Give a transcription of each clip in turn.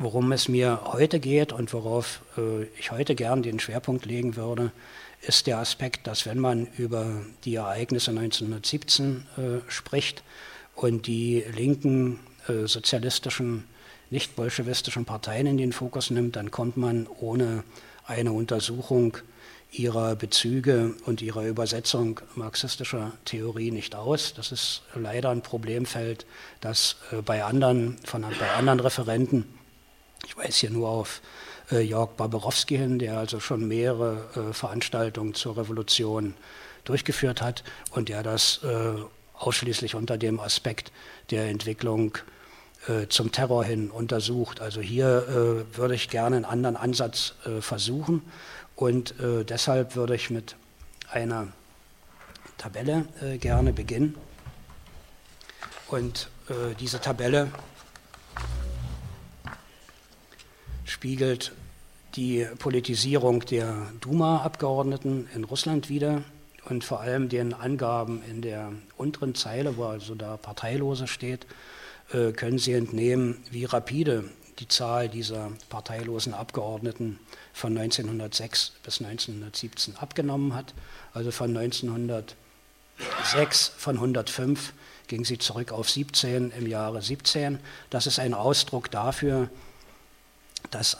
worum es mir heute geht und worauf äh, ich heute gern den Schwerpunkt legen würde, ist der Aspekt, dass wenn man über die Ereignisse 1917 äh, spricht und die linken äh, sozialistischen, nicht bolschewistischen Parteien in den Fokus nimmt, dann kommt man ohne eine Untersuchung ihrer Bezüge und ihrer Übersetzung marxistischer Theorie nicht aus. Das ist leider ein Problemfeld, das äh, bei anderen, von, bei anderen Referenten, ich weiß hier nur auf äh, Jörg Barbarowski hin, der also schon mehrere äh, Veranstaltungen zur Revolution durchgeführt hat und der das ausschließlich unter dem Aspekt der Entwicklung zum Terror hin untersucht. Also hier würde ich gerne einen anderen Ansatz versuchen und äh, deshalb würde ich mit einer Tabelle äh, gerne beginnen. Und äh, diese Tabelle spiegelt die Politisierung der Duma-Abgeordneten in Russland wider und vor allem den Angaben in der unteren Zeile, wo also da Parteilose steht, äh, können Sie entnehmen, wie rapide die Zahl dieser parteilosen Abgeordneten von 1906 bis 1917 abgenommen hat. Also von 1906 von 105 ging sie zurück auf 17 im Jahre 17. Das ist ein Ausdruck dafür, dass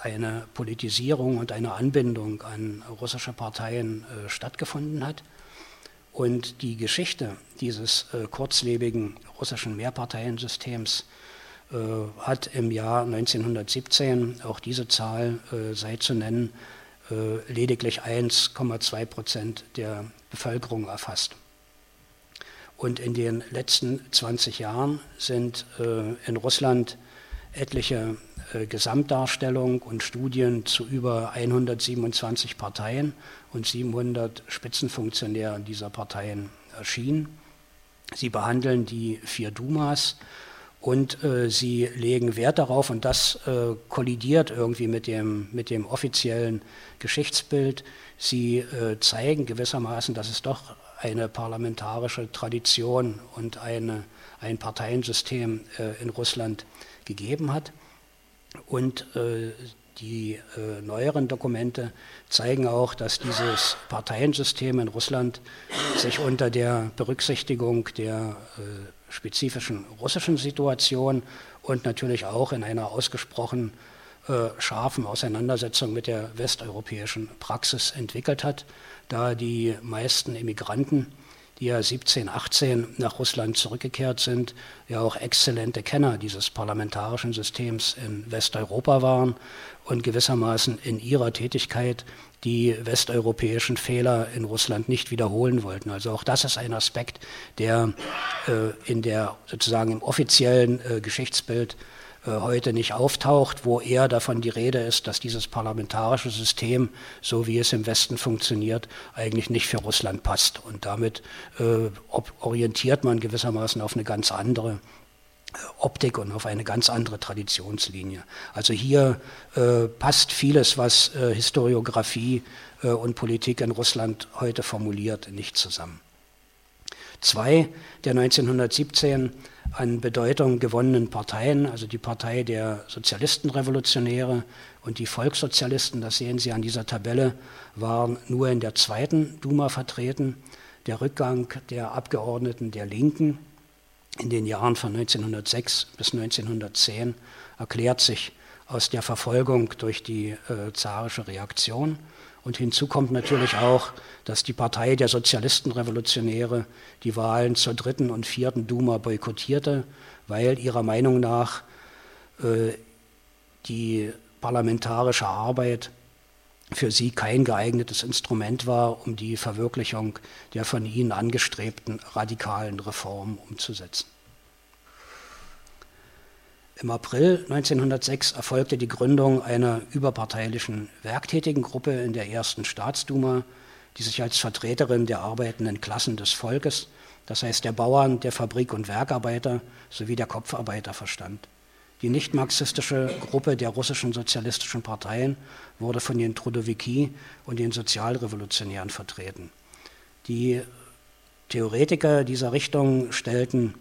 eine Politisierung und eine Anbindung an russische Parteien äh, stattgefunden hat. Und die Geschichte dieses äh, kurzlebigen russischen Mehrparteiensystems äh, hat im Jahr 1917, auch diese Zahl äh, sei zu nennen, äh, lediglich 1,2 Prozent der Bevölkerung erfasst. Und in den letzten 20 Jahren sind in Russland etliche Gesamtdarstellungen und Studien zu über 127 Parteien und 700 Spitzenfunktionären dieser Parteien erschienen. Sie behandeln die vier Dumas, und äh, sie legen Wert darauf, und das äh, kollidiert irgendwie mit dem, mit dem offiziellen Geschichtsbild. Sie äh, zeigen gewissermaßen, dass es doch eine parlamentarische Tradition und eine, ein Parteiensystem äh, in Russland gegeben hat. Und äh, die äh, neueren Dokumente zeigen auch, dass dieses Parteiensystem in Russland sich unter der Berücksichtigung der spezifischen russischen Situation und natürlich auch in einer ausgesprochen äh, scharfen Auseinandersetzung mit der westeuropäischen Praxis entwickelt hat, da die meisten Immigranten, die ja 17, 18 nach Russland zurückgekehrt sind, ja auch exzellente Kenner dieses parlamentarischen Systems in Westeuropa waren und gewissermaßen in ihrer Tätigkeit die westeuropäischen Fehler in Russland nicht wiederholen wollten. Also auch das ist ein Aspekt, der äh, in der sozusagen im offiziellen äh, Geschichtsbild heute nicht auftaucht, wo eher davon die Rede ist, dass dieses parlamentarische System, so wie es im Westen funktioniert, eigentlich nicht für Russland passt. Und damit äh, orientiert man gewissermaßen auf eine ganz andere Optik und auf eine ganz andere Traditionslinie. Also hier äh, passt vieles, was äh, Historiographie äh, und Politik in Russland heute formuliert, nicht zusammen. Zwei der 1917 an Bedeutung gewonnenen Parteien, also die Partei der Sozialistenrevolutionäre und die Volkssozialisten, das sehen Sie an dieser Tabelle, waren nur in der zweiten Duma vertreten. Der Rückgang der Abgeordneten der Linken in den Jahren von 1906 bis 1910 erklärt sich aus der Verfolgung durch die äh, zarische Reaktion. Und hinzu kommt natürlich auch, dass die Partei der Sozialistenrevolutionäre die Wahlen zur dritten und vierten Duma boykottierte, weil ihrer Meinung nach äh, die parlamentarische Arbeit für sie kein geeignetes Instrument war, um die Verwirklichung der von ihnen angestrebten radikalen Reformen umzusetzen. Im April 1906 erfolgte die Gründung einer überparteilichen Werktätigengruppe in der ersten Staatsduma, die sich als Vertreterin der arbeitenden Klassen des Volkes, das heißt der Bauern, der Fabrik- und Werkarbeiter sowie der Kopfarbeiter verstand. Die nicht-marxistische Gruppe der russischen sozialistischen Parteien wurde von den Trudowiki und den Sozialrevolutionären vertreten. Die Theoretiker dieser Richtung stellten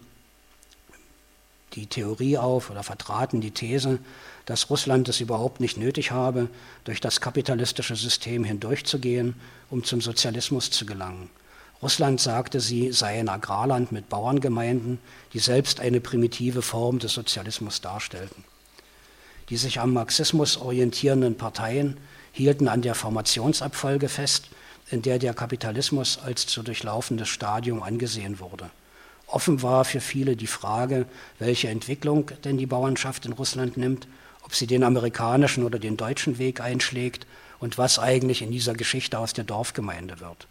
die Theorie auf oder vertraten die These, dass Russland es überhaupt nicht nötig habe, durch das kapitalistische System hindurchzugehen, um zum Sozialismus zu gelangen. Russland, sagte sie, sei ein Agrarland mit Bauerngemeinden, die selbst eine primitive Form des Sozialismus darstellten. Die sich am Marxismus orientierenden Parteien hielten an der Formationsabfolge fest, in der der Kapitalismus als zu durchlaufendes Stadium angesehen wurde. Offen war für viele die Frage, welche Entwicklung denn die Bauernschaft in Russland nimmt, ob sie den amerikanischen oder den deutschen Weg einschlägt und was eigentlich in dieser Geschichte aus der Dorfgemeinde wird.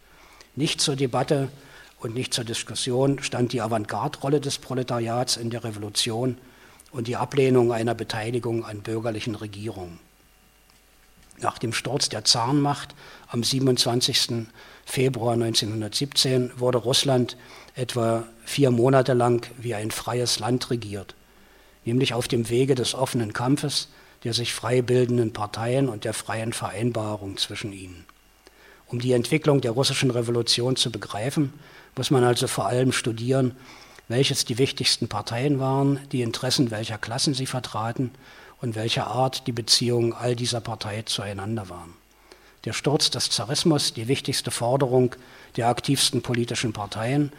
Nicht zur Debatte und nicht zur Diskussion stand die Avantgarde-Rolle des Proletariats in der Revolution und die Ablehnung einer Beteiligung an bürgerlichen Regierungen. Nach dem Sturz der Zarenmacht am 27. Februar 1917 wurde Russland etwa vier Monate lang wie ein freies Land regiert, nämlich auf dem Wege des offenen Kampfes der sich frei bildenden Parteien und der freien Vereinbarung zwischen ihnen. Um die Entwicklung der russischen Revolution zu begreifen, muss man also vor allem studieren, welches die wichtigsten Parteien waren, die Interessen welcher Klassen sie vertraten und welcher Art die Beziehungen all dieser Parteien zueinander waren. Der Sturz des Zarismus, die wichtigste Forderung der aktivsten politischen Parteien,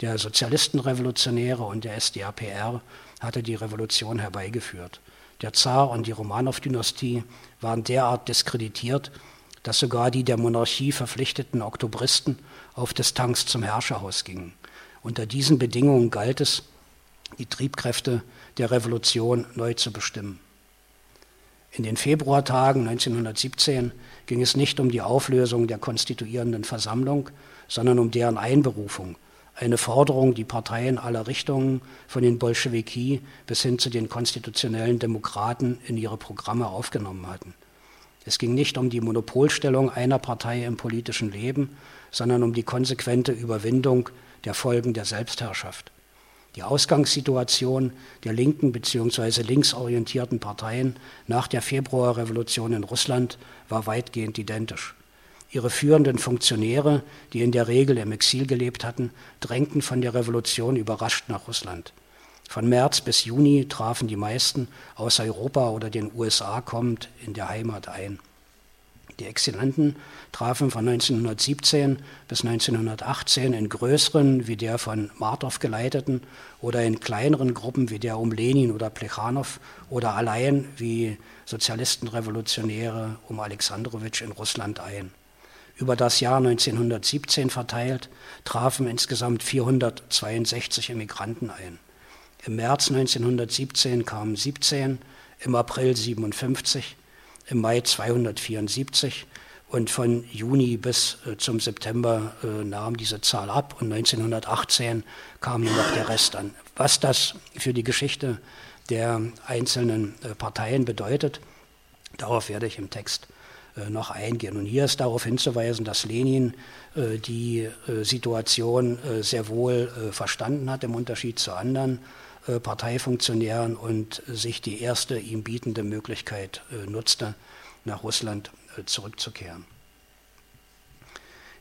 der Sozialistenrevolutionäre und der SDAPR, hatte die Revolution herbeigeführt. Der Zar und die Romanow-Dynastie waren derart diskreditiert, dass sogar die der Monarchie verpflichteten Oktobristen auf Distanz zum Herrscherhaus gingen. Unter diesen Bedingungen galt es, die Triebkräfte der Revolution neu zu bestimmen. In den Februartagen 1917 ging es nicht um die Auflösung der konstituierenden Versammlung, sondern um deren Einberufung, eine Forderung, die Parteien aller Richtungen, von den Bolschewiki bis hin zu den konstitutionellen Demokraten, in ihre Programme aufgenommen hatten. Es ging nicht um die Monopolstellung einer Partei im politischen Leben, sondern um die konsequente Überwindung der Folgen der Selbstherrschaft. Die Ausgangssituation der linken bzw. linksorientierten Parteien nach der Februarrevolution in Russland war weitgehend identisch. Ihre führenden Funktionäre, die in der Regel im Exil gelebt hatten, drängten von der Revolution überrascht nach Russland. Von März bis Juni trafen die meisten aus Europa oder den USA kommend in der Heimat ein. Die Exilanten trafen von 1917 bis 1918 in größeren wie der von Martov geleiteten oder in kleineren Gruppen wie der um Lenin oder Plechanow oder allein wie Sozialistenrevolutionäre um Alexandrowitsch in Russland ein. Über das Jahr 1917 verteilt trafen insgesamt 462 Emigranten ein. Im März 1917 kamen 17, im April 57, im Mai 274 und von Juni bis äh, zum September äh, nahm diese Zahl ab und 1918 kam nur noch der Rest an. Was das für die Geschichte der einzelnen äh, Parteien bedeutet, darauf werde ich im Text noch eingehen. Und hier ist darauf hinzuweisen, dass Lenin die Situation sehr wohl verstanden hat, im Unterschied zu anderen Parteifunktionären und sich die erste ihm bietende Möglichkeit nutzte, nach Russland zurückzukehren.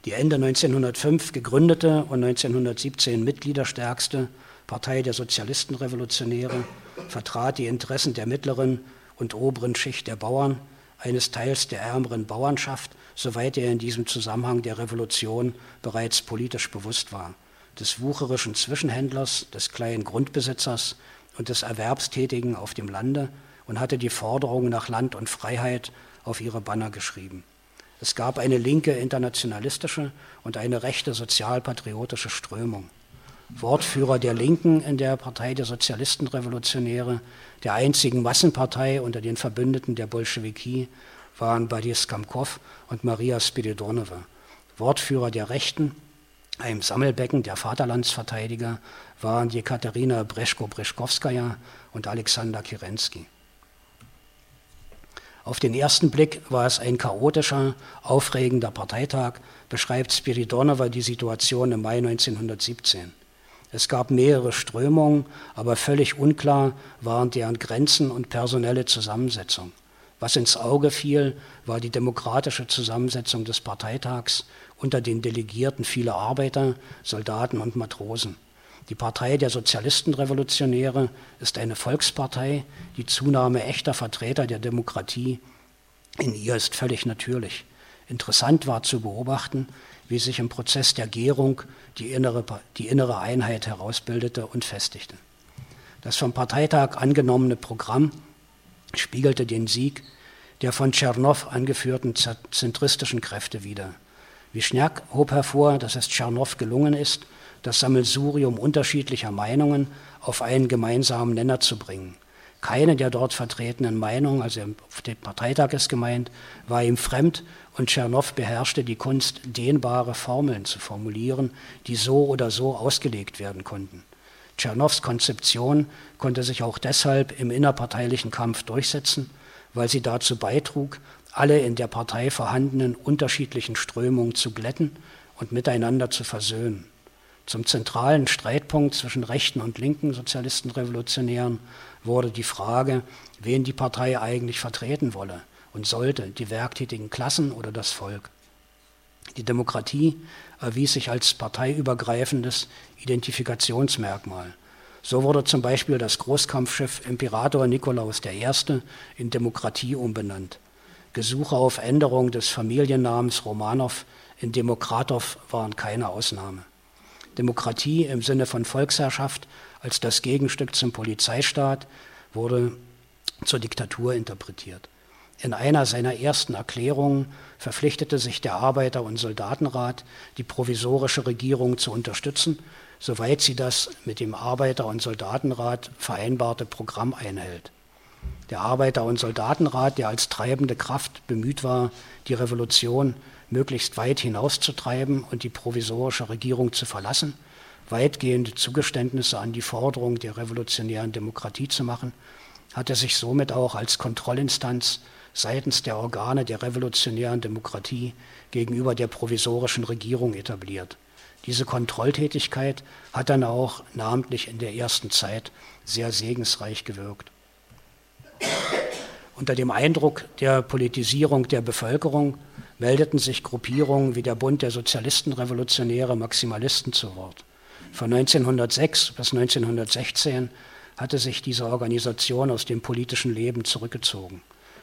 Die Ende 1905 gegründete und 1917 mitgliederstärkste Partei der Sozialistenrevolutionäre vertrat die Interessen der mittleren und oberen Schicht der Bauern eines Teils der ärmeren Bauernschaft, soweit er in diesem Zusammenhang der Revolution bereits politisch bewusst war, des wucherischen Zwischenhändlers, des kleinen Grundbesitzers und des Erwerbstätigen auf dem Lande und hatte die Forderung nach Land und Freiheit auf ihre Banner geschrieben. Es gab eine linke internationalistische und eine rechte sozialpatriotische Strömung. Wortführer der Linken in der Partei der Sozialistenrevolutionäre, der einzigen Massenpartei unter den Verbündeten der Bolschewiki, waren Badis Kamkov und Maria Spiridonova. Wortführer der Rechten, einem Sammelbecken der Vaterlandsverteidiger, waren Jekaterina Breschko-Breschkowskaja und Alexander Kerensky. Auf den ersten Blick war es ein chaotischer, aufregender Parteitag, beschreibt Spiridonova die Situation im Mai 1917. Es gab mehrere Strömungen, aber völlig unklar waren deren Grenzen und personelle Zusammensetzung. Was ins Auge fiel, war die demokratische Zusammensetzung des Parteitags unter den Delegierten viele Arbeiter, Soldaten und Matrosen. Die Partei der Sozialistenrevolutionäre ist eine Volkspartei. Die Zunahme echter Vertreter der Demokratie in ihr ist völlig natürlich. Interessant war zu beobachten, wie sich im Prozess der Gärung die innere, die innere Einheit herausbildete und festigte. Das vom Parteitag angenommene Programm spiegelte den Sieg der von Tschernow angeführten zentristischen Kräfte wider. Wischniak hob hervor, dass es Tschernow gelungen ist, das Sammelsurium unterschiedlicher Meinungen auf einen gemeinsamen Nenner zu bringen. Keine der dort vertretenen Meinungen, also auf dem Parteitag ist gemeint, war ihm fremd und Tschernow beherrschte die Kunst, dehnbare Formeln zu formulieren, die so oder so ausgelegt werden konnten. Tschernows Konzeption konnte sich auch deshalb im innerparteilichen Kampf durchsetzen, weil sie dazu beitrug, alle in der Partei vorhandenen unterschiedlichen Strömungen zu glätten und miteinander zu versöhnen. Zum zentralen Streitpunkt zwischen rechten und linken Sozialistenrevolutionären wurde die Frage, wen die Partei eigentlich vertreten wolle und sollte, die werktätigen Klassen oder das Volk. Die Demokratie erwies sich als parteiübergreifendes Identifikationsmerkmal. So wurde zum Beispiel das Großkampfschiff Imperator Nikolaus I. in Demokratie umbenannt. Gesuche auf Änderung des Familiennamens Romanow in Demokratow waren keine Ausnahme. Demokratie im Sinne von Volksherrschaft als das Gegenstück zum Polizeistaat wurde zur Diktatur interpretiert. In einer seiner ersten Erklärungen verpflichtete sich der Arbeiter- und Soldatenrat, die provisorische Regierung zu unterstützen, soweit sie das mit dem Arbeiter- und Soldatenrat vereinbarte Programm einhält. Der Arbeiter- und Soldatenrat, der als treibende Kraft bemüht war, die Revolution möglichst weit hinauszutreiben und die provisorische Regierung zu verlassen, weitgehende Zugeständnisse an die Forderung der revolutionären Demokratie zu machen, hatte sich somit auch als Kontrollinstanz seitens der Organe der revolutionären Demokratie gegenüber der provisorischen Regierung etabliert. Diese Kontrolltätigkeit hat dann auch namentlich in der ersten Zeit sehr segensreich gewirkt. Unter dem Eindruck der Politisierung der Bevölkerung meldeten sich Gruppierungen wie der Bund der Sozialistenrevolutionäre Maximalisten zu Wort. Von 1906 bis 1916 hatte sich diese Organisation aus dem politischen Leben zurückgezogen.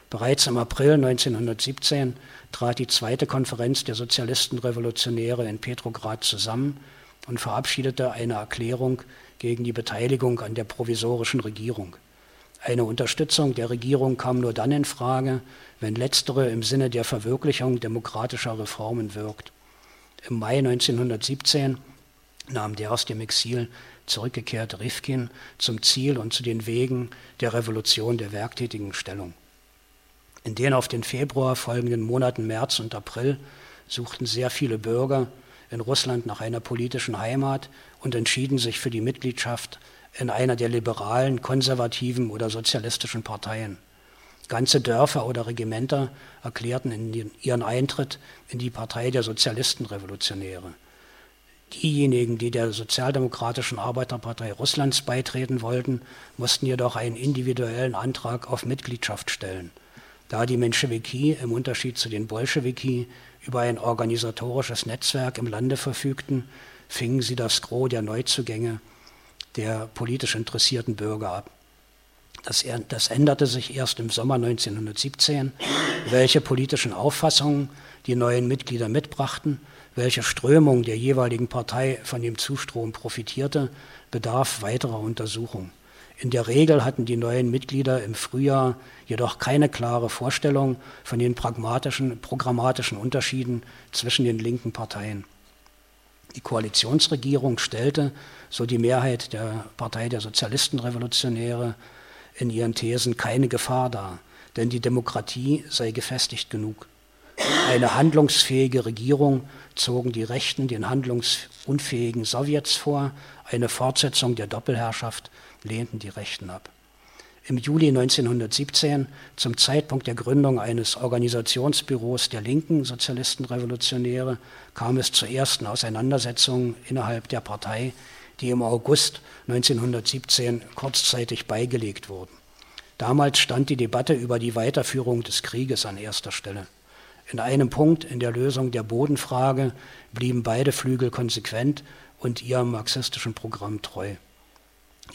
Bereits im April 1917 trat die zweite Konferenz der Sozialistenrevolutionäre in Petrograd zusammen und verabschiedete eine Erklärung gegen die Beteiligung an der provisorischen Regierung. Eine Unterstützung der Regierung kam nur dann in Frage, wenn letztere im Sinne der Verwirklichung demokratischer Reformen wirkt. Im Mai 1917 nahm der aus dem Exil zurückgekehrte Rifkin zum Ziel und zu den Wegen der Revolution der werktätigen Stellung. In den auf den Februar folgenden Monaten März und April suchten sehr viele Bürger in Russland nach einer politischen Heimat und entschieden sich für die Mitgliedschaft in einer der liberalen, konservativen oder sozialistischen Parteien. Ganze Dörfer oder Regimenter erklärten ihren Eintritt in die Partei der Sozialistenrevolutionäre. Diejenigen, die der Sozialdemokratischen Arbeiterpartei Russlands beitreten wollten, mussten jedoch einen individuellen Antrag auf Mitgliedschaft stellen. Da die Menschewiki im Unterschied zu den Bolschewiki über ein organisatorisches Netzwerk im Lande verfügten, fingen sie das Gros der Neuzugänge der politisch interessierten Bürger ab. Das, das, änderte sich erst im Sommer 1917, welche politischen Auffassungen die neuen Mitglieder mitbrachten, welche Strömung der jeweiligen Partei von dem Zustrom profitierte, bedarf weiterer Untersuchung. In der Regel hatten die neuen Mitglieder im Frühjahr jedoch keine klare Vorstellung von den pragmatischen, programmatischen Unterschieden zwischen den linken Parteien. Die Koalitionsregierung stellte, so die Mehrheit der Partei der Sozialistenrevolutionäre, in ihren Thesen keine Gefahr dar, denn die Demokratie sei gefestigt genug. Eine handlungsfähige Regierung zogen die Rechten den handlungsunfähigen Sowjets vor, eine Fortsetzung der Doppelherrschaft lehnten die Rechten ab. Im Juli 1917, zum Zeitpunkt der Gründung eines Organisationsbüros der linken Sozialistenrevolutionäre, kam es zu ersten Auseinandersetzungen innerhalb der Partei, die im August 1917 kurzzeitig beigelegt wurden. Damals stand die Debatte über die Weiterführung des Krieges an erster Stelle. In einem Punkt, in der Lösung der Bodenfrage, blieben beide Flügel konsequent und ihrem marxistischen Programm treu.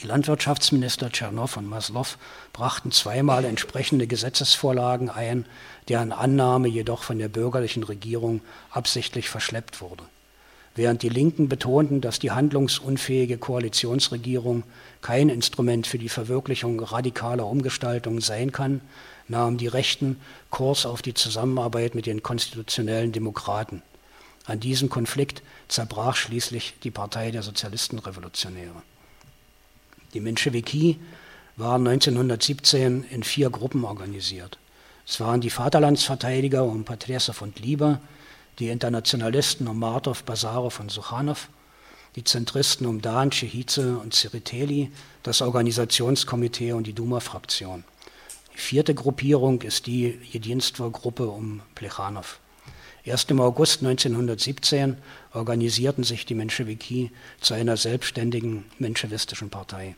Die Landwirtschaftsminister Tschernow und Maslow brachten zweimal entsprechende Gesetzesvorlagen ein, deren Annahme jedoch von der bürgerlichen Regierung absichtlich verschleppt wurde. Während die Linken betonten, dass die handlungsunfähige Koalitionsregierung kein Instrument für die Verwirklichung radikaler Umgestaltungen sein kann, nahmen die Rechten Kurs auf die Zusammenarbeit mit den konstitutionellen Demokraten. An diesem Konflikt zerbrach schließlich die Partei der Sozialistenrevolutionäre. Die Menschewiki waren 1917 in vier Gruppen organisiert. Es waren die Vaterlandsverteidiger um Patresev und Lieber, die Internationalisten um Martov, Basarow und Suchanow, die Zentristen um Dan, Chehize und Ziriteli, das Organisationskomitee und die Duma-Fraktion. Die vierte Gruppierung ist die Jedinstvo-Gruppe um Plechanow. Erst im August 1917 organisierten sich die Menschewiki zu einer selbstständigen menschewistischen Partei.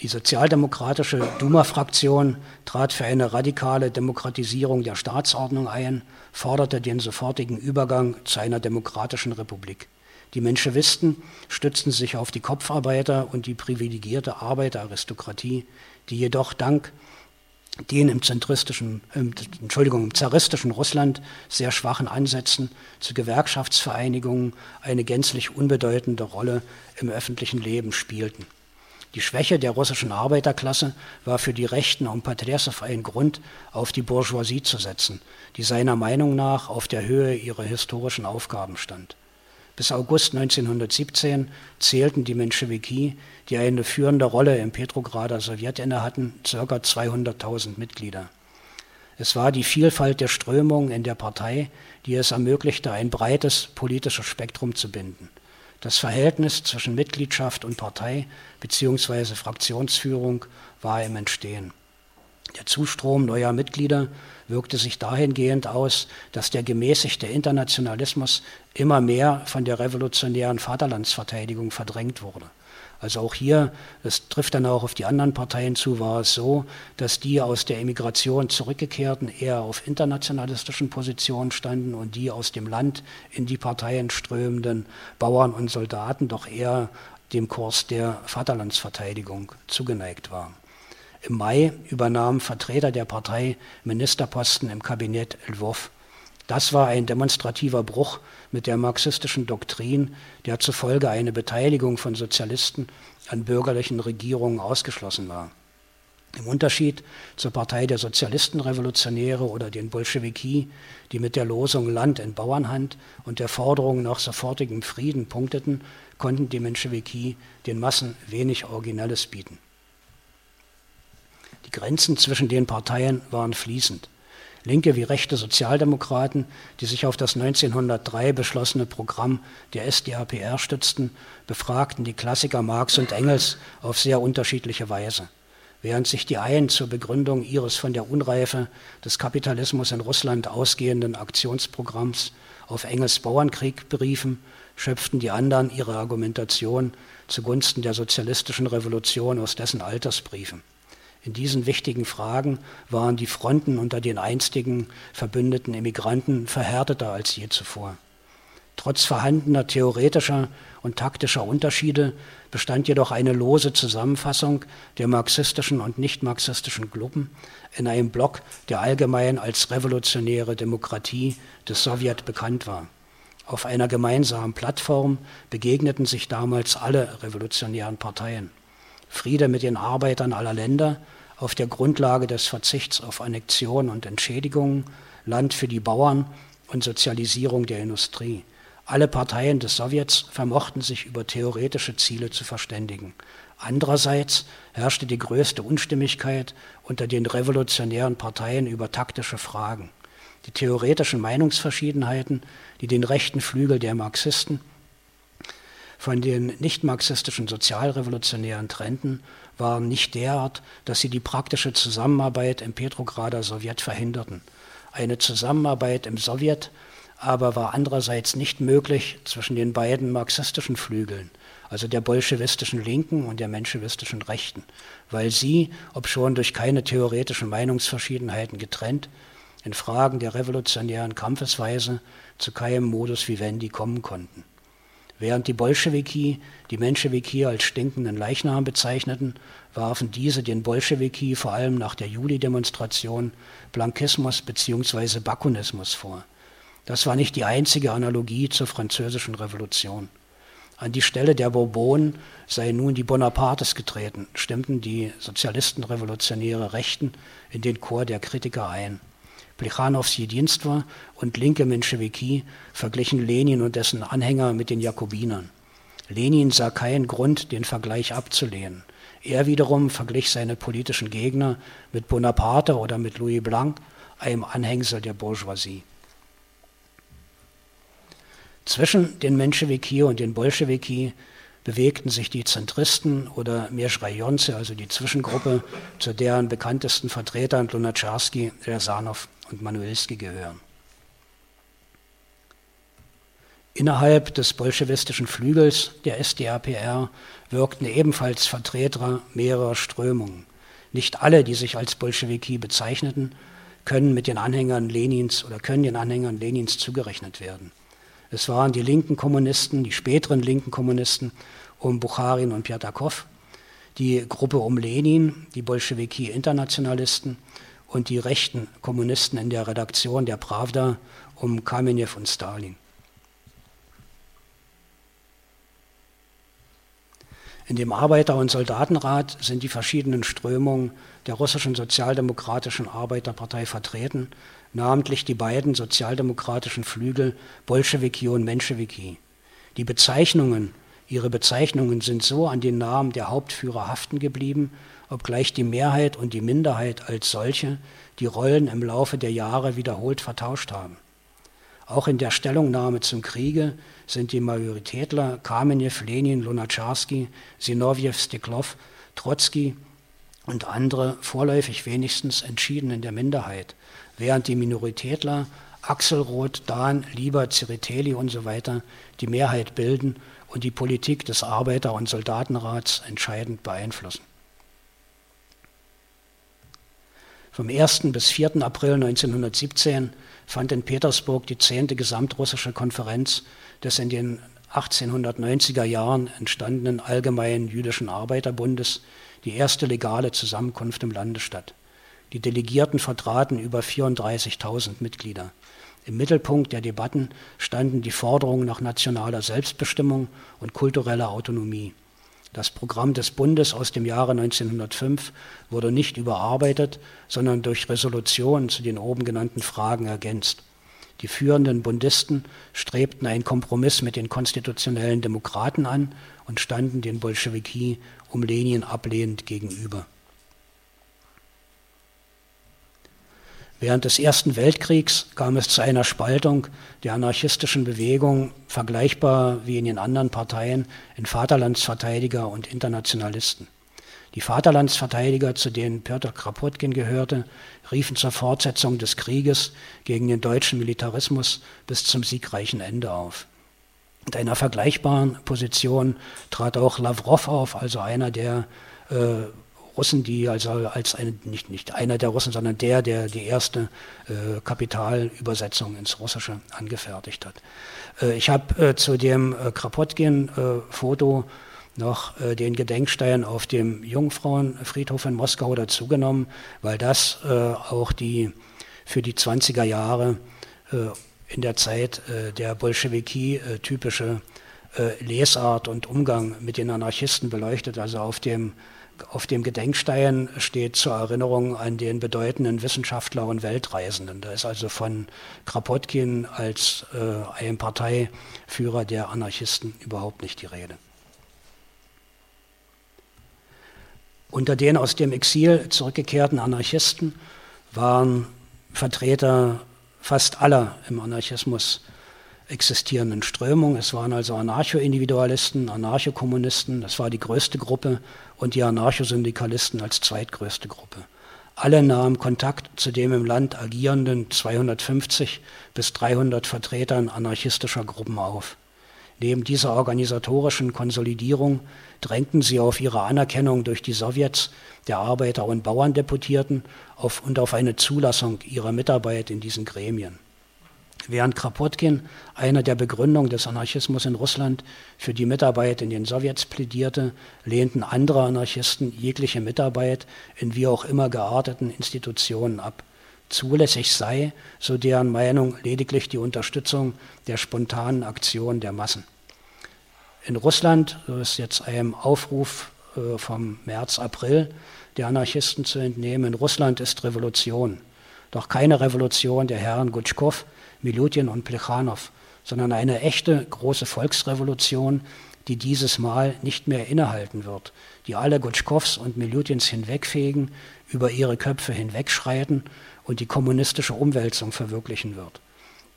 Die sozialdemokratische Duma-Fraktion trat für eine radikale Demokratisierung der Staatsordnung ein, forderte den sofortigen Übergang zu einer demokratischen Republik. Die Menschewisten stützten sich auf die Kopfarbeiter und die privilegierte Arbeiteraristokratie, die jedoch dank den im zentristischen, Entschuldigung, im zaristischen Russland sehr schwachen Ansätzen zu Gewerkschaftsvereinigungen eine gänzlich unbedeutende Rolle im öffentlichen Leben spielten. Die Schwäche der russischen Arbeiterklasse war für die Rechten um Patresev ein Grund, auf die Bourgeoisie zu setzen, die seiner Meinung nach auf der Höhe ihrer historischen Aufgaben stand. Bis August 1917 zählten die Menschewiki, die eine führende Rolle im Petrograder Sowjet innehatten, ca. 200.000 Mitglieder. Es war die Vielfalt der Strömungen in der Partei, die es ermöglichte, ein breites politisches Spektrum zu binden. Das Verhältnis zwischen Mitgliedschaft und Partei bzw. Fraktionsführung war im Entstehen. Der Zustrom neuer Mitglieder wirkte sich dahingehend aus, dass der gemäßigte Internationalismus immer mehr von der revolutionären Vaterlandsverteidigung verdrängt wurde. Also auch hier, das trifft dann auch auf die anderen Parteien zu, war es so, dass die aus der Emigration zurückgekehrten eher auf internationalistischen Positionen standen und die aus dem Land in die Parteien strömenden Bauern und Soldaten doch eher dem Kurs der Vaterlandsverteidigung zugeneigt waren. Im Mai übernahmen Vertreter der Partei Ministerposten im Kabinett Lwów. Das war ein demonstrativer Bruch mit der marxistischen Doktrin, der zufolge eine Beteiligung von Sozialisten an bürgerlichen Regierungen ausgeschlossen war. Im Unterschied zur Partei der Sozialistenrevolutionäre oder den Bolschewiki, die mit der Losung Land in Bauernhand und der Forderung nach sofortigem Frieden punkteten, konnten die Menschewiki den Massen wenig Originelles bieten. Die Grenzen zwischen den Parteien waren fließend linke wie rechte Sozialdemokraten, die sich auf das 1903 beschlossene Programm der SDAPR stützten, befragten die Klassiker Marx und Engels auf sehr unterschiedliche Weise. Während sich die einen zur Begründung ihres von der Unreife des Kapitalismus in Russland ausgehenden Aktionsprogramms auf Engels Bauernkrieg beriefen, schöpften die anderen ihre Argumentation zugunsten der sozialistischen Revolution aus dessen Altersbriefen. In diesen wichtigen Fragen waren die Fronten unter den einstigen verbündeten Immigranten verhärteter als je zuvor. Trotz vorhandener theoretischer und taktischer Unterschiede bestand jedoch eine lose Zusammenfassung der marxistischen und nicht marxistischen Gruppen in einem Block, der allgemein als revolutionäre Demokratie des Sowjet bekannt war. Auf einer gemeinsamen Plattform begegneten sich damals alle revolutionären Parteien. Friede mit den Arbeitern aller Länder auf der Grundlage des Verzichts auf Annexion und Entschädigungen, Land für die Bauern und Sozialisierung der Industrie. Alle Parteien des Sowjets vermochten sich über theoretische Ziele zu verständigen. Andererseits herrschte die größte Unstimmigkeit unter den revolutionären Parteien über taktische Fragen. Die theoretischen Meinungsverschiedenheiten, die den rechten Flügel der Marxisten von den nicht-marxistischen Sozialrevolutionären trennten, waren nicht derart, dass sie die praktische Zusammenarbeit im Petrograder Sowjet verhinderten. Eine Zusammenarbeit im Sowjet aber war andererseits nicht möglich zwischen den beiden marxistischen Flügeln, also der bolschewistischen Linken und der menschewistischen Rechten, weil sie, obschon durch keine theoretischen Meinungsverschiedenheiten getrennt, in Fragen der revolutionären Kampfesweise zu keinem Modus vivendi kommen konnten. Während die Bolschewiki die Menschewiki als stinkenden Leichnam bezeichneten, warfen diese den Bolschewiki vor allem nach der Juli-Demonstration Blankismus bzw. Bakunismus vor. Das war nicht die einzige Analogie zur französischen Revolution. An die Stelle der Bourbonen seien nun die Bonapartes getreten, stimmten die Sozialistenrevolutionäre Rechten in den Chor der Kritiker ein. Plechanows Jedinstva und linke Menschewiki verglichen Lenin und dessen Anhänger mit den Jakobinern. Lenin sah keinen Grund, den Vergleich abzulehnen. Er wiederum verglich seine politischen Gegner mit Bonaparte oder mit Louis Blanc, einem Anhängsel der Bourgeoisie. Zwischen den Menschewiki und den Bolschewiki bewegten sich die Zentristen oder Mierzrajonce, also die Zwischengruppe, zu deren bekanntesten Vertretern Lunacharsky, Rezanow und Manuelski gehören. Innerhalb des bolschewistischen Flügels der SDAPR wirkten ebenfalls Vertreter mehrerer Strömungen. Nicht alle, die sich als Bolschewiki bezeichneten, können mit den Anhängern Lenins oder können den Anhängern Lenins zugerechnet werden. Es waren die linken Kommunisten, die späteren linken Kommunisten um Bucharin und Pjatakov, die Gruppe um Lenin, die Bolschewiki-Internationalisten und die rechten Kommunisten in der Redaktion der Pravda um Kamenew und Stalin. In dem Arbeiter- und Soldatenrat sind die verschiedenen Strömungen der russischen sozialdemokratischen Arbeiterpartei vertreten, namentlich die beiden sozialdemokratischen Flügel Bolschewiki und Menschewiki. Die Bezeichnungen, ihre Bezeichnungen sind so an den Namen der Hauptführer haften geblieben, obgleich die Mehrheit und die Minderheit als solche die Rollen im Laufe der Jahre wiederholt vertauscht haben. Auch in der Stellungnahme zum Kriege sind die Majoritätler Kamenew, Lenin, Lunacharsky, Sinowjew, Steklov, Trotzki und andere vorläufig wenigstens entschieden in der Minderheit, während die Minoritätler Axelrod, Dahn, Lieber, Ziriteli und so weiter die Mehrheit bilden und die Politik des Arbeiter- und Soldatenrats entscheidend beeinflussen. Vom 1. bis 4. April 1917 fand in Petersburg die 10. Gesamtrussische Konferenz des in den 1890er Jahren entstandenen Allgemeinen Jüdischen Arbeiterbundes, die erste legale Zusammenkunft im Lande statt. Die Delegierten vertraten über 34.000 Mitglieder. Im Mittelpunkt der Debatten standen die Forderungen nach nationaler Selbstbestimmung und kultureller Autonomie. Das Programm des Bundes aus dem Jahre 1905 wurde nicht überarbeitet, sondern durch Resolutionen zu den oben genannten Fragen ergänzt. Die führenden Bundisten strebten einen Kompromiss mit den konstitutionellen Demokraten an und standen den Bolschewiki um Lenin ablehnend gegenüber. Während des Ersten Weltkriegs kam es zu einer Spaltung der anarchistischen Bewegung, vergleichbar wie in den anderen Parteien, in Vaterlandsverteidiger und Internationalisten. Die Vaterlandsverteidiger, zu denen Piotr Krapotkin gehörte, riefen zur Fortsetzung des Krieges gegen den deutschen Militarismus bis zum siegreichen Ende auf. In einer vergleichbaren Position trat auch Lavrov auf, also einer der äh, Russen, die also als eine, nicht, nicht einer der Russen, sondern der, der die erste äh, Kapitalübersetzung ins Russische angefertigt hat. Äh, ich habe äh, zu dem äh, Krapotkin-Foto noch äh, den Gedenkstein auf dem Jungfrauenfriedhof in Moskau dazugenommen, weil das äh, auch die für die 20er Jahre in der Zeit der Bolschewiki typische Lesart und Umgang mit den Anarchisten beleuchtet. Also auf dem auf dem Gedenkstein steht zur Erinnerung an den bedeutenden Wissenschaftler und Weltreisenden. Da ist also von Kropotkin als äh, einem Parteiführer der Anarchisten überhaupt nicht die Rede. Unter den aus dem Exil zurückgekehrten Anarchisten waren Vertreter fast aller im Anarchismus existierenden Strömungen. Es waren also Anarcho-Individualisten, Anarcho-Kommunisten, das war die größte Gruppe, und die Anarchosyndikalisten als zweitgrößte Gruppe. Alle nahmen Kontakt zu dem im Land agierenden 250 bis 300 Vertretern anarchistischer Gruppen auf. Neben dieser organisatorischen Konsolidierung drängten sie auf ihre Anerkennung durch die Sowjets der Arbeiter- und Bauerndeputierten auf, und auf eine Zulassung ihrer Mitarbeit in diesen Gremien. Während Kropotkin, einer der Begründungen des Anarchismus in Russland, für die Mitarbeit in den Sowjets plädierte, lehnten andere Anarchisten jegliche Mitarbeit in wie auch immer gearteten Institutionen ab. Zulässig sei, so deren Meinung, lediglich die Unterstützung der spontanen Aktion der Massen. In Russland, so ist jetzt einem Aufruf äh, vom März, April der Anarchisten zu entnehmen, in Russland ist Revolution. Doch keine Revolution der Herren Gutschkow, Milutin und Plechanow, sondern eine echte große Volksrevolution, die dieses Mal nicht mehr innehalten wird, die alle Gutschkows und Milutins hinwegfegen, über ihre Köpfe hinwegschreiten und die kommunistische Umwälzung verwirklichen wird.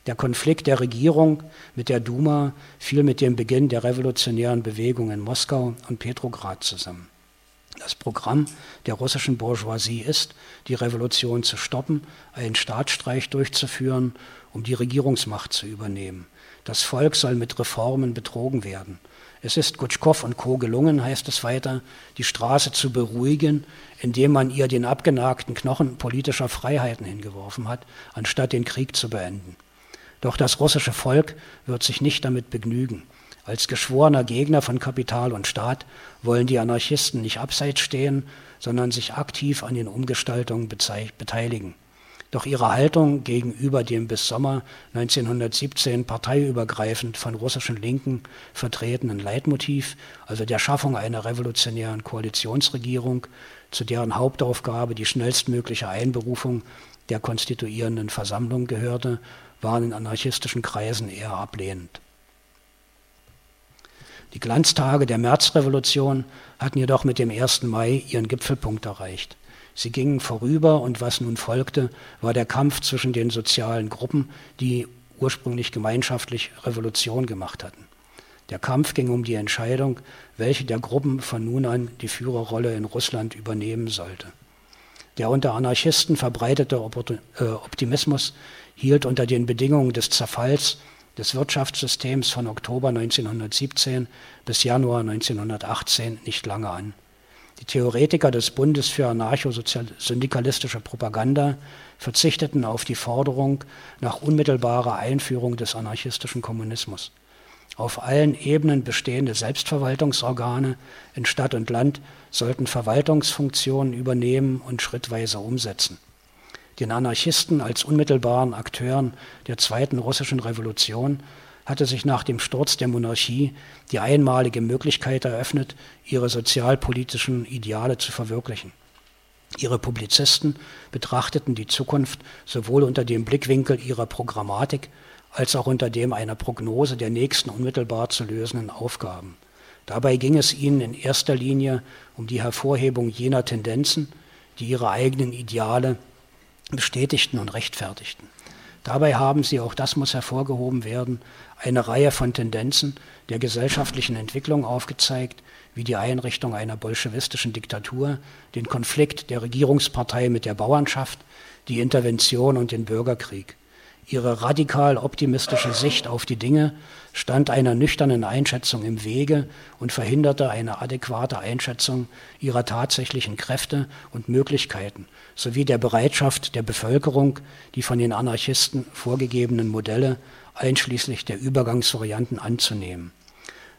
Der Konflikt der Regierung mit der Duma fiel mit dem Beginn der revolutionären Bewegung in Moskau und Petrograd zusammen. Das Programm der russischen Bourgeoisie ist, die Revolution zu stoppen, einen Staatsstreich durchzuführen, um die Regierungsmacht zu übernehmen. Das Volk soll mit Reformen betrogen werden. Es ist Gutschkow und Co. gelungen, heißt es weiter, die Straße zu beruhigen, indem man ihr den abgenagten Knochen politischer Freiheiten hingeworfen hat, anstatt den Krieg zu beenden. Doch das russische Volk wird sich nicht damit begnügen. Als geschworener Gegner von Kapital und Staat wollen die Anarchisten nicht abseits stehen, sondern sich aktiv an den Umgestaltungen beteiligen. Doch ihre Haltung gegenüber dem bis Sommer 1917 parteiübergreifend von russischen Linken vertretenen Leitmotiv, also der Schaffung einer revolutionären Koalitionsregierung, zu deren Hauptaufgabe die schnellstmögliche Einberufung der konstituierenden Versammlung gehörte, waren in anarchistischen Kreisen eher ablehnend. Die Glanztage der Märzrevolution hatten jedoch mit dem 1. Mai ihren Gipfelpunkt erreicht. Sie gingen vorüber und was nun folgte, war der Kampf zwischen den sozialen Gruppen, die ursprünglich gemeinschaftlich Revolution gemacht hatten. Der Kampf ging um die Entscheidung, welche der Gruppen von nun an die Führerrolle in Russland übernehmen sollte. Der unter Anarchisten verbreitete äh, Optimismus hielt unter den Bedingungen des Zerfalls des Wirtschaftssystems von Oktober 1917 bis Januar 1918 nicht lange an. Die Theoretiker des Bundes für anarcho-syndikalistische Propaganda verzichteten auf die Forderung nach unmittelbarer Einführung des anarchistischen Kommunismus. Auf allen Ebenen bestehende Selbstverwaltungsorgane in Stadt und Land sollten Verwaltungsfunktionen übernehmen und schrittweise umsetzen den Anarchisten als unmittelbaren Akteuren der zweiten russischen Revolution, hatte sich nach dem Sturz der Monarchie die einmalige Möglichkeit eröffnet, ihre sozialpolitischen Ideale zu verwirklichen. Ihre Publizisten betrachteten die Zukunft sowohl unter dem Blickwinkel ihrer Programmatik als auch unter dem einer Prognose der nächsten unmittelbar zu lösenden Aufgaben. Dabei ging es ihnen in erster Linie um die Hervorhebung jener Tendenzen, die ihre eigenen Ideale bestätigten und rechtfertigten. Dabei haben sie, auch das muss hervorgehoben werden, eine Reihe von Tendenzen der gesellschaftlichen Entwicklung aufgezeigt, wie die Einrichtung einer bolschewistischen Diktatur, den Konflikt der Regierungspartei mit der Bauernschaft, die Intervention und den Bürgerkrieg. Ihre radikal optimistische Sicht auf die Dinge stand einer nüchternen Einschätzung im Wege und verhinderte eine adäquate Einschätzung ihrer tatsächlichen Kräfte und Möglichkeiten sowie der Bereitschaft der Bevölkerung, die von den Anarchisten vorgegebenen Modelle einschließlich der Übergangsvarianten anzunehmen.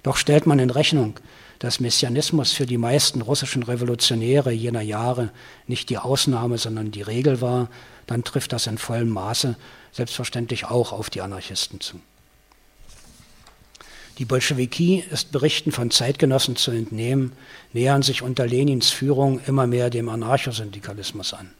Doch stellt man in Rechnung, dass Messianismus für die meisten russischen Revolutionäre jener Jahre nicht die Ausnahme, sondern die Regel war, dann trifft das in vollem Maße selbstverständlich auch auf die Anarchisten zu. Die Bolschewiki ist Berichten von Zeitgenossen zu entnehmen, nähern sich unter Lenins Führung immer mehr dem Anarchosyndikalismus an.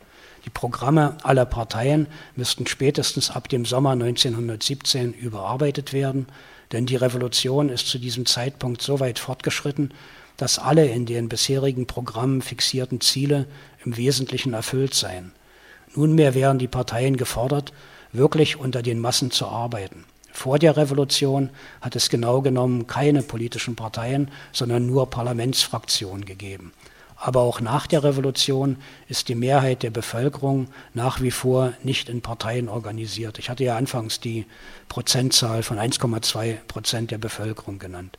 Die Programme aller Parteien müssten spätestens ab dem Sommer 1917 überarbeitet werden, denn die Revolution ist zu diesem Zeitpunkt so weit fortgeschritten, dass alle in den bisherigen Programmen fixierten Ziele im Wesentlichen erfüllt seien. Nunmehr wären die Parteien gefordert, wirklich unter den Massen zu arbeiten. Vor der Revolution hat es genau genommen keine politischen Parteien, sondern nur Parlamentsfraktionen gegeben. Aber auch nach der Revolution ist die Mehrheit der Bevölkerung nach wie vor nicht in Parteien organisiert. Ich hatte ja anfangs die Prozentzahl von 1,2 Prozent der Bevölkerung genannt.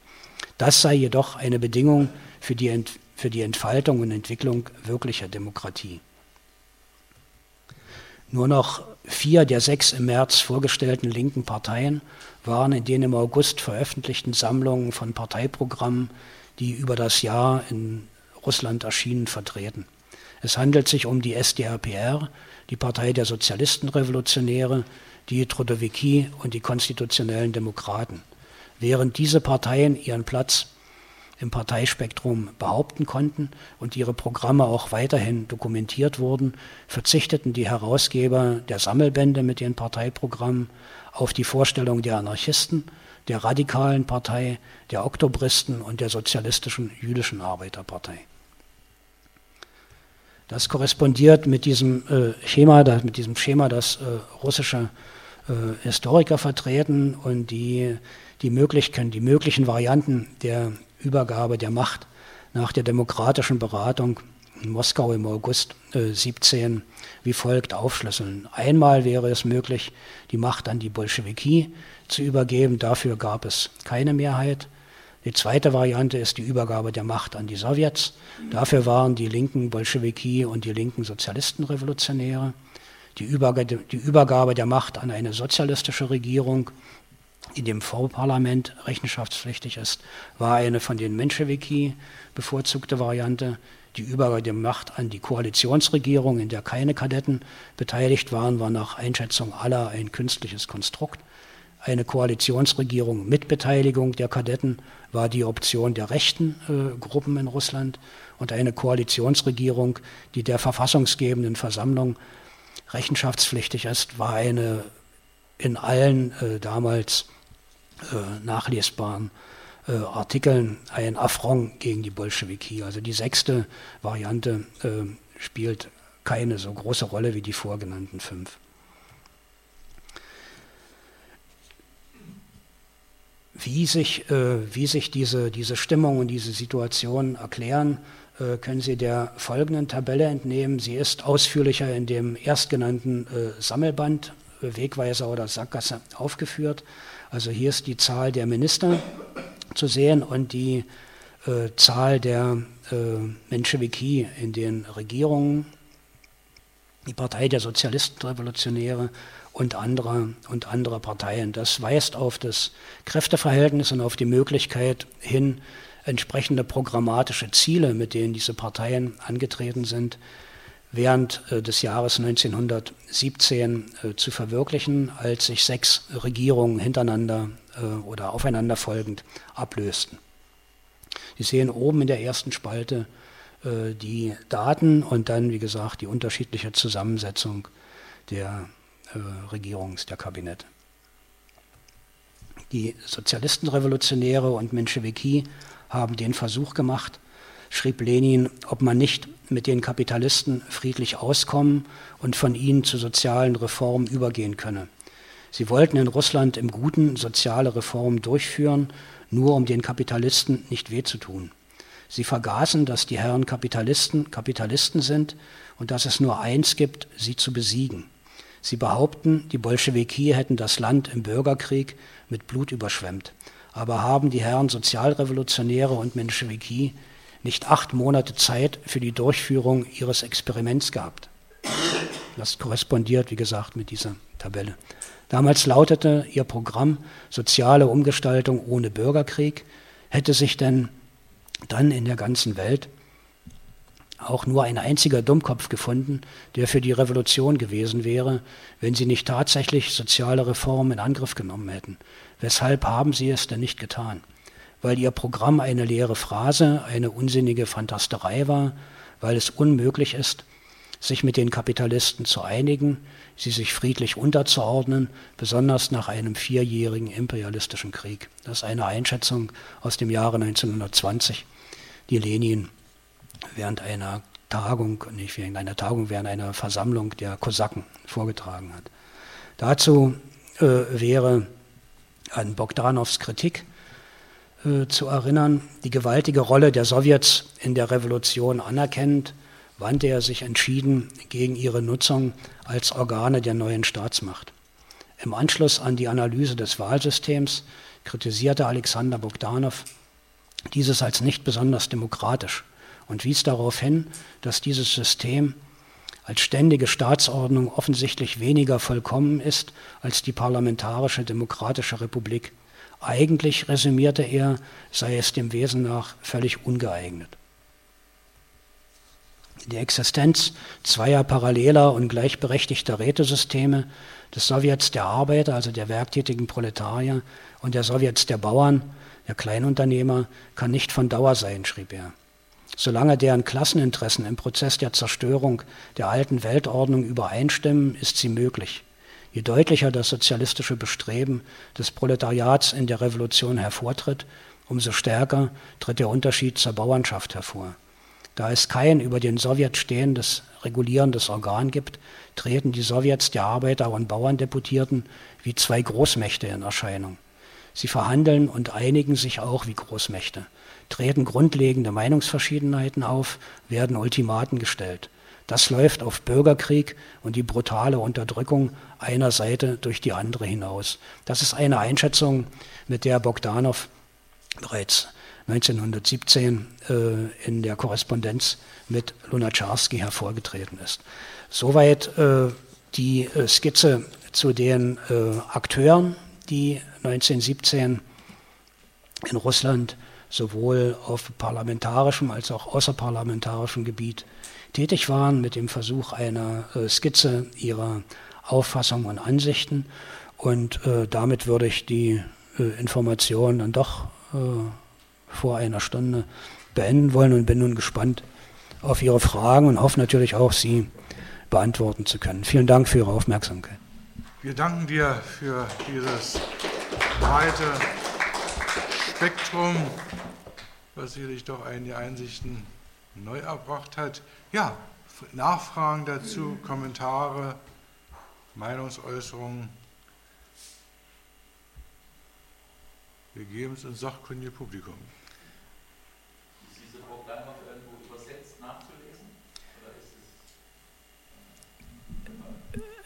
Das sei jedoch eine Bedingung für die, Ent für die Entfaltung und Entwicklung wirklicher Demokratie. Nur noch vier der sechs im März vorgestellten linken Parteien waren in den im August veröffentlichten Sammlungen von Parteiprogrammen, die über das Jahr in Russland erschienen, vertreten. Es handelt sich um die SDAPR, die Partei der Sozialistenrevolutionäre, die Trudowiki und die konstitutionellen Demokraten. Während diese Parteien ihren Platz im Parteispektrum behaupten konnten und ihre Programme auch weiterhin dokumentiert wurden, verzichteten die Herausgeber der Sammelbände mit ihren Parteiprogrammen auf die Vorstellung der Anarchisten, der radikalen Partei, der Oktobristen und der sozialistischen jüdischen Arbeiterpartei. Das korrespondiert mit diesem äh, Schema, das, mit diesem Schema, das äh, russische äh, Historiker vertreten und die, die, Möglichkeiten, die möglichen Varianten der Übergabe der Macht nach der demokratischen Beratung in Moskau im August äh, 17 wie folgt aufschlüsseln. Einmal wäre es möglich, die Macht an die Bolschewiki zu übergeben. Dafür gab es keine Mehrheit. Die zweite Variante ist die Übergabe der Macht an die Sowjets. Dafür waren die linken Bolschewiki und die linken Sozialistenrevolutionäre. Die Übergabe, die Übergabe der Macht an eine sozialistische Regierung, die dem Vorparlament rechenschaftspflichtig ist, war eine von den Menschewiki bevorzugte Variante. Die Übergabe der Macht an die Koalitionsregierung, in der keine Kadetten beteiligt waren, war nach Einschätzung aller ein künstliches Konstrukt. Eine Koalitionsregierung mit Beteiligung der Kadetten war die Option der rechten äh, Gruppen in Russland und eine Koalitionsregierung, die der verfassungsgebenden Versammlung rechenschaftspflichtig ist, war eine in allen äh, damals äh, nachlesbaren äh, Artikeln ein Affront gegen die Bolschewiki. Also die sechste Variante äh, spielt keine so große Rolle wie die vorgenannten fünf. Wie sich, äh, wie sich diese, diese Stimmung und diese Situation erklären, äh, können Sie der folgenden Tabelle entnehmen. Sie ist ausführlicher in dem erstgenannten äh, Sammelband Wegweiser oder Sackgasse aufgeführt. Also hier ist die Zahl der Minister zu sehen und die Zahl der Menschewiki in den Regierungen, die Partei der Sozialistenrevolutionäre und andere, und andere Parteien. Das weist auf das Kräfteverhältnis und auf die Möglichkeit hin, entsprechende programmatische Ziele, mit denen diese Parteien angetreten sind, während äh, des Jahres 1917 äh, zu verwirklichen, als sich sechs Regierungen hintereinander äh, oder aufeinanderfolgend ablösten. Sie sehen oben in der ersten Spalte die Daten und dann, wie gesagt, die unterschiedliche Zusammensetzung der Regierungs-, der Kabinette. Die Sozialistenrevolutionäre und Menschewiki haben den Versuch gemacht, schrieb Lenin, ob man nicht mit den Kapitalisten friedlich auskommen und von ihnen zu sozialen Reformen übergehen könne. Sie wollten in Russland im Guten soziale Reformen durchführen, nur um den Kapitalisten nicht weh zu tun. Sie vergaßen, dass die Herren Kapitalisten Kapitalisten sind und dass es nur eins gibt, sie zu besiegen. Sie behaupten, die Bolschewiki hätten das Land im Bürgerkrieg mit Blut überschwemmt. Aber haben die Herren Sozialrevolutionäre und Menschewiki nicht acht Monate Zeit für die Durchführung ihres Experiments gehabt. Das korrespondiert, wie gesagt, mit dieser Tabelle. Damals lautete ihr Programm Soziale Umgestaltung ohne Bürgerkrieg. Hätte sich denn dann in der ganzen Welt auch nur ein einziger Dummkopf gefunden, der für die Revolution gewesen wäre, wenn sie nicht tatsächlich soziale Reformen in Angriff genommen hätten. Weshalb haben sie es denn nicht getan? weil ihr Programm eine leere Phrase, eine unsinnige Fantasterei war, weil es unmöglich ist, sich mit den Kapitalisten zu einigen, sie sich friedlich unterzuordnen, besonders nach einem vierjährigen imperialistischen Krieg. Das ist eine Einschätzung aus dem Jahre 1920, die Lenin während einer Tagung, nicht während einer Tagung, während einer Versammlung der Kosaken vorgetragen hat. Dazu äh, wäre an Bogdanows Kritik äh, zu erinnern. Die gewaltige Rolle der Sowjets in der Revolution anerkennend, wandte er sich entschieden gegen ihre Nutzung als Organe der neuen Staatsmacht. Im Anschluss an die Analyse des Wahlsystems kritisierte Alexander Bogdanow dieses als nicht besonders demokratisch und wies darauf hin, dass dieses System als ständige Staatsordnung offensichtlich weniger vollkommen ist als die parlamentarische demokratische Republik. Eigentlich, resümierte er, sei es dem Wesen nach völlig ungeeignet. Die Existenz zweier paralleler und gleichberechtigter Rätesysteme, des Sowjets der Arbeiter, also der werktätigen Proletarier, und der Sowjets der Bauern, der Kleinunternehmer, kann nicht von Dauer sein, schrieb er. Solange deren Klasseninteressen im Prozess der Zerstörung der alten Weltordnung übereinstimmen, ist sie möglich. Je deutlicher das sozialistische Bestreben des Proletariats in der Revolution hervortritt, umso stärker tritt der Unterschied zur Bauernschaft hervor. Da es kein über den Sowjet stehendes regulierendes Organ gibt, treten die Sowjets der Arbeiter- und Bauerndeputierten wie zwei Großmächte in Erscheinung. Sie verhandeln und einigen sich auch wie Großmächte treten grundlegende Meinungsverschiedenheiten auf, werden Ultimaten gestellt. Das läuft auf Bürgerkrieg und die brutale Unterdrückung einer Seite durch die andere hinaus. Das ist eine Einschätzung, mit der Bogdanov bereits 1917 äh, in der Korrespondenz mit Lunacharsky hervorgetreten ist. Soweit äh, die äh, Skizze zu den äh, Akteuren, die 1917 in Russland sowohl auf parlamentarischem als auch außerparlamentarischem Gebiet tätig waren, mit dem Versuch einer äh, Skizze ihrer Auffassungen und Ansichten. Und äh, damit würde ich die äh, Information dann doch äh, vor einer Stunde beenden wollen und bin nun gespannt auf Ihre Fragen und hoffe natürlich auch, sie beantworten zu können. Vielen Dank für Ihre Aufmerksamkeit. Wir danken dir für dieses breite Spektrum was sicherlich doch einige Einsichten neu erbracht hat. Ja, Nachfragen dazu, Kommentare, Meinungsäußerungen. Wir geben es ins sachkundige Publikum. Ist diese Programm noch irgendwo übersetzt nachzulesen?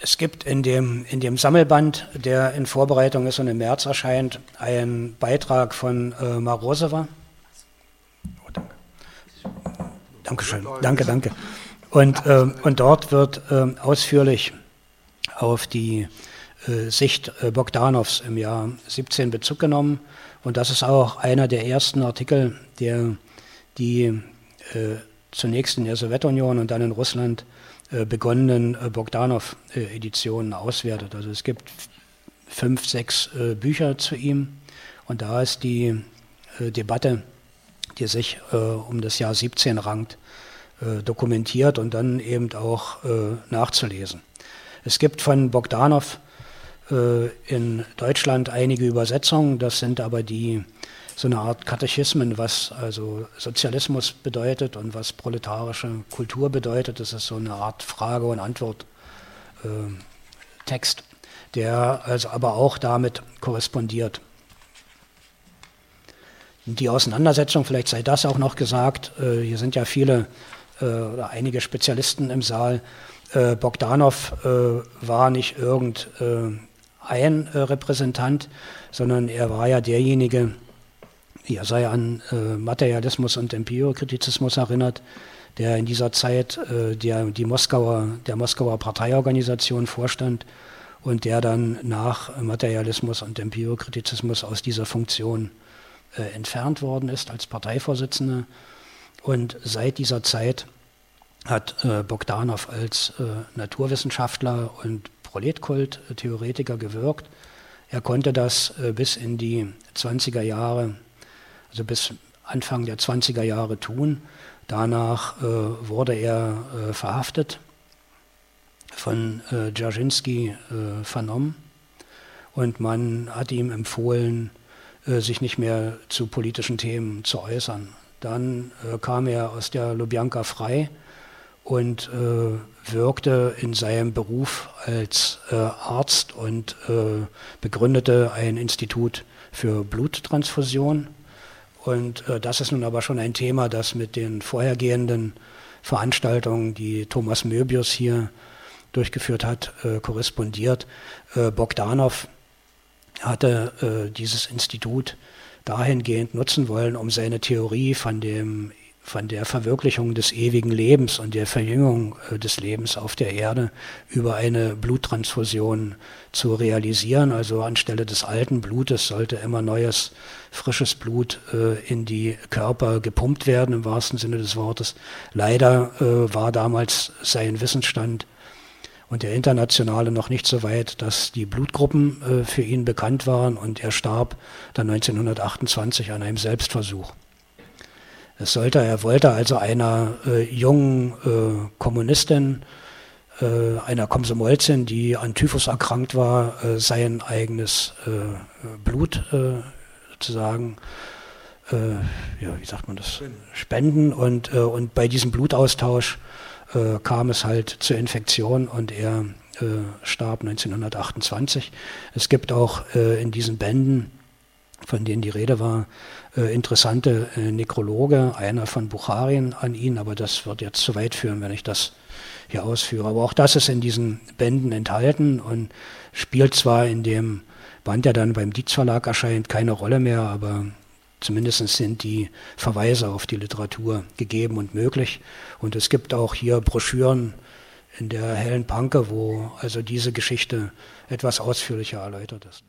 Es gibt in dem, in dem Sammelband, der in Vorbereitung ist und im März erscheint, einen Beitrag von äh, Marosova Dankeschön. Danke, danke. Und, äh, und dort wird äh, ausführlich auf die äh, Sicht äh, Bogdanows im Jahr 17 Bezug genommen. Und das ist auch einer der ersten Artikel, der die äh, zunächst in der Sowjetunion und dann in Russland begonnenen Bogdanow-Editionen auswertet. Also es gibt fünf, sechs Bücher zu ihm. Und da ist die Debatte die sich äh, um das Jahr 17 rankt, äh, dokumentiert und dann eben auch äh, nachzulesen. Es gibt von Bogdanov äh, in Deutschland einige Übersetzungen, das sind aber die so eine Art Katechismen, was also Sozialismus bedeutet und was proletarische Kultur bedeutet. Das ist so eine Art Frage- und Antwort-Text, äh, der also aber auch damit korrespondiert die Auseinandersetzung, vielleicht sei das auch noch gesagt, äh, hier sind ja viele äh, oder einige Spezialisten im Saal. Äh, Bogdanov äh, war nicht irgendein äh, Repräsentant, sondern er war ja derjenige, er sei an äh, Materialismus und Empirokritizismus erinnert, der in dieser Zeit der, die Moskauer, der Moskauer Parteiorganisation vorstand und der dann nach Materialismus und Empirokritizismus aus dieser Funktion äh, entfernt worden ist als Parteivorsitzender. Und seit dieser Zeit hat äh, Bogdanov als äh, Naturwissenschaftler und Proletkult-Theoretiker gewirkt. Er konnte das äh, bis in die 20er Jahre, also bis Anfang der 20er Jahre tun. Danach äh, wurde er äh, verhaftet, von äh, Dzerzhinsky äh, vernommen und man hat ihm empfohlen, äh, sich nicht mehr zu politischen Themen zu äußern. Dann äh, kam er aus der Lubjanka frei und äh, wirkte in seinem Beruf als Arzt und begründete ein Institut für Bluttransfusion Und äh, das ist nun aber schon ein Thema, das mit den vorhergehenden Veranstaltungen, die Thomas Möbius hier durchgeführt hat, äh, korrespondiert. Äh, Bogdanov hatte äh, dieses Institut dahingehend nutzen wollen, um seine Theorie von dem von der Verwirklichung des ewigen Lebens und der Verjüngung äh, des Lebens auf der Erde über eine Bluttransfusion zu realisieren. Also anstelle des alten Blutes sollte immer neues, frisches Blut äh, in die Körper gepumpt werden, im wahrsten Sinne des Wortes. Leider äh, war damals sein Wissensstand und der internationale noch nicht so weit, dass die Blutgruppen für ihn bekannt waren und er starb dann 1928 an einem Selbstversuch. Es sollte, er wollte also einer äh, jungen äh, Kommunistin, äh, einer Komsomolzin, die an Typhus erkrankt war, äh, sein eigenes äh, Blut äh, sozusagen, ja, wie sagt man das, spenden. Und, und bei diesem Blutaustausch kam es halt zur Infektion und er starb 1928. Es gibt auch in diesen Bänden, von denen die Rede war, äh, interessante äh, Nekrologe, einer von Bucharien an ihn, aber das wird jetzt zu weit führen, wenn ich das hier ausführe. Aber auch das ist in diesen Bänden enthalten und spielt zwar in dem Band, der dann beim Dietz Verlag erscheint, keine Rolle mehr, aber zumindest sind die Verweise auf die Literatur gegeben und möglich. Und es gibt auch hier Broschüren in der hellen Panke, wo also diese Geschichte etwas ausführlicher erläutert ist.